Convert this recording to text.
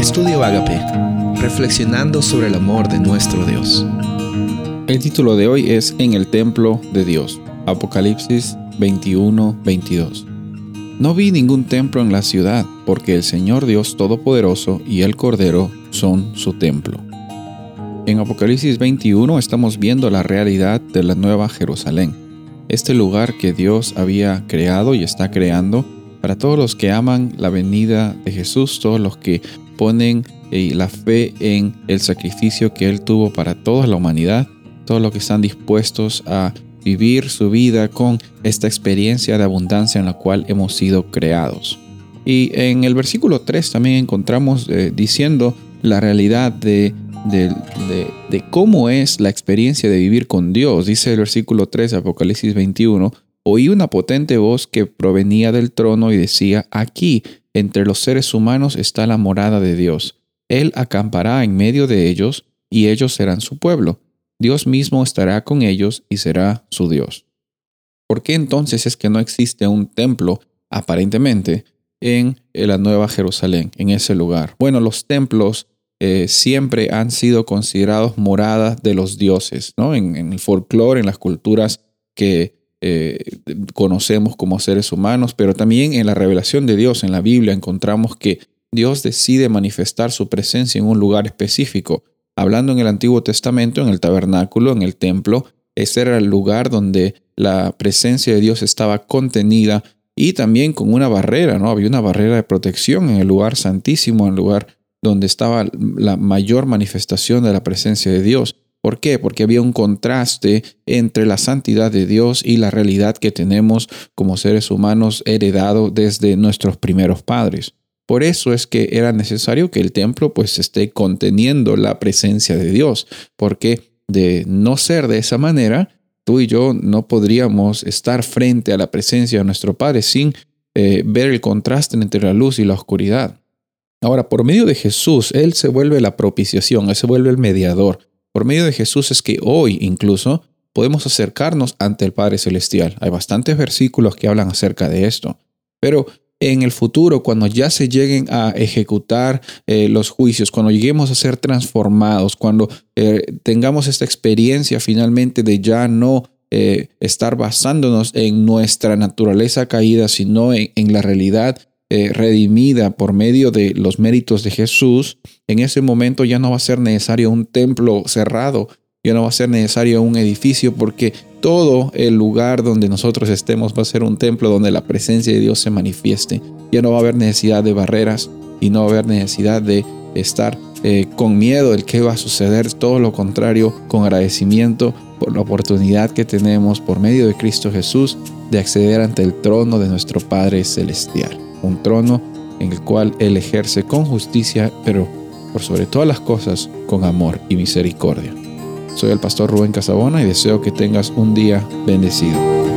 Estudio Agape, reflexionando sobre el amor de nuestro Dios. El título de hoy es En el templo de Dios, Apocalipsis 21-22. No vi ningún templo en la ciudad, porque el Señor Dios Todopoderoso y el Cordero son su templo. En Apocalipsis 21 estamos viendo la realidad de la Nueva Jerusalén, este lugar que Dios había creado y está creando para todos los que aman la venida de Jesús, todos los que ponen eh, la fe en el sacrificio que Él tuvo para toda la humanidad, todos los que están dispuestos a vivir su vida con esta experiencia de abundancia en la cual hemos sido creados. Y en el versículo 3 también encontramos eh, diciendo la realidad de, de, cómo es la experiencia de vivir con Dios. Dice el versículo 3 Apocalipsis 21, oí una potente voz que provenía del trono y decía, aquí, entre los seres humanos está la morada de Dios. Él acampará en medio de ellos, y ellos serán su pueblo. Dios mismo estará con ellos y será su Dios. ¿Por qué entonces es que no existe un templo, aparentemente, en la Nueva Jerusalén, en ese lugar? Bueno, los templos eh, siempre han sido considerados moradas de los dioses, ¿no? En, en el folclore, en las culturas que eh, conocemos como seres humanos, pero también en la revelación de Dios, en la Biblia, encontramos que Dios decide manifestar su presencia en un lugar específico. Hablando en el Antiguo Testamento, en el tabernáculo, en el templo, ese era el lugar donde la presencia de Dios estaba contenida y también con una barrera, ¿no? Había una barrera de protección en el lugar santísimo, en el lugar donde estaba la mayor manifestación de la presencia de Dios. ¿Por qué? Porque había un contraste entre la santidad de Dios y la realidad que tenemos como seres humanos heredado desde nuestros primeros padres. Por eso es que era necesario que el templo pues esté conteniendo la presencia de Dios, porque de no ser de esa manera, tú y yo no podríamos estar frente a la presencia de nuestro Padre sin eh, ver el contraste entre la luz y la oscuridad. Ahora, por medio de Jesús, Él se vuelve la propiciación, Él se vuelve el mediador. Por medio de Jesús es que hoy incluso podemos acercarnos ante el Padre Celestial. Hay bastantes versículos que hablan acerca de esto. Pero en el futuro, cuando ya se lleguen a ejecutar eh, los juicios, cuando lleguemos a ser transformados, cuando eh, tengamos esta experiencia finalmente de ya no eh, estar basándonos en nuestra naturaleza caída, sino en la realidad eh, redimida por medio de los méritos de Jesús, en ese momento ya no va a ser necesario un templo cerrado, ya no va a ser necesario un edificio, porque todo el lugar donde nosotros estemos va a ser un templo donde la presencia de Dios se manifieste. Ya no va a haber necesidad de barreras y no va a haber necesidad de estar eh, con miedo del qué va a suceder, todo lo contrario, con agradecimiento por la oportunidad que tenemos por medio de Cristo Jesús de acceder ante el trono de nuestro Padre Celestial un trono en el cual Él ejerce con justicia, pero por sobre todas las cosas con amor y misericordia. Soy el pastor Rubén Casabona y deseo que tengas un día bendecido.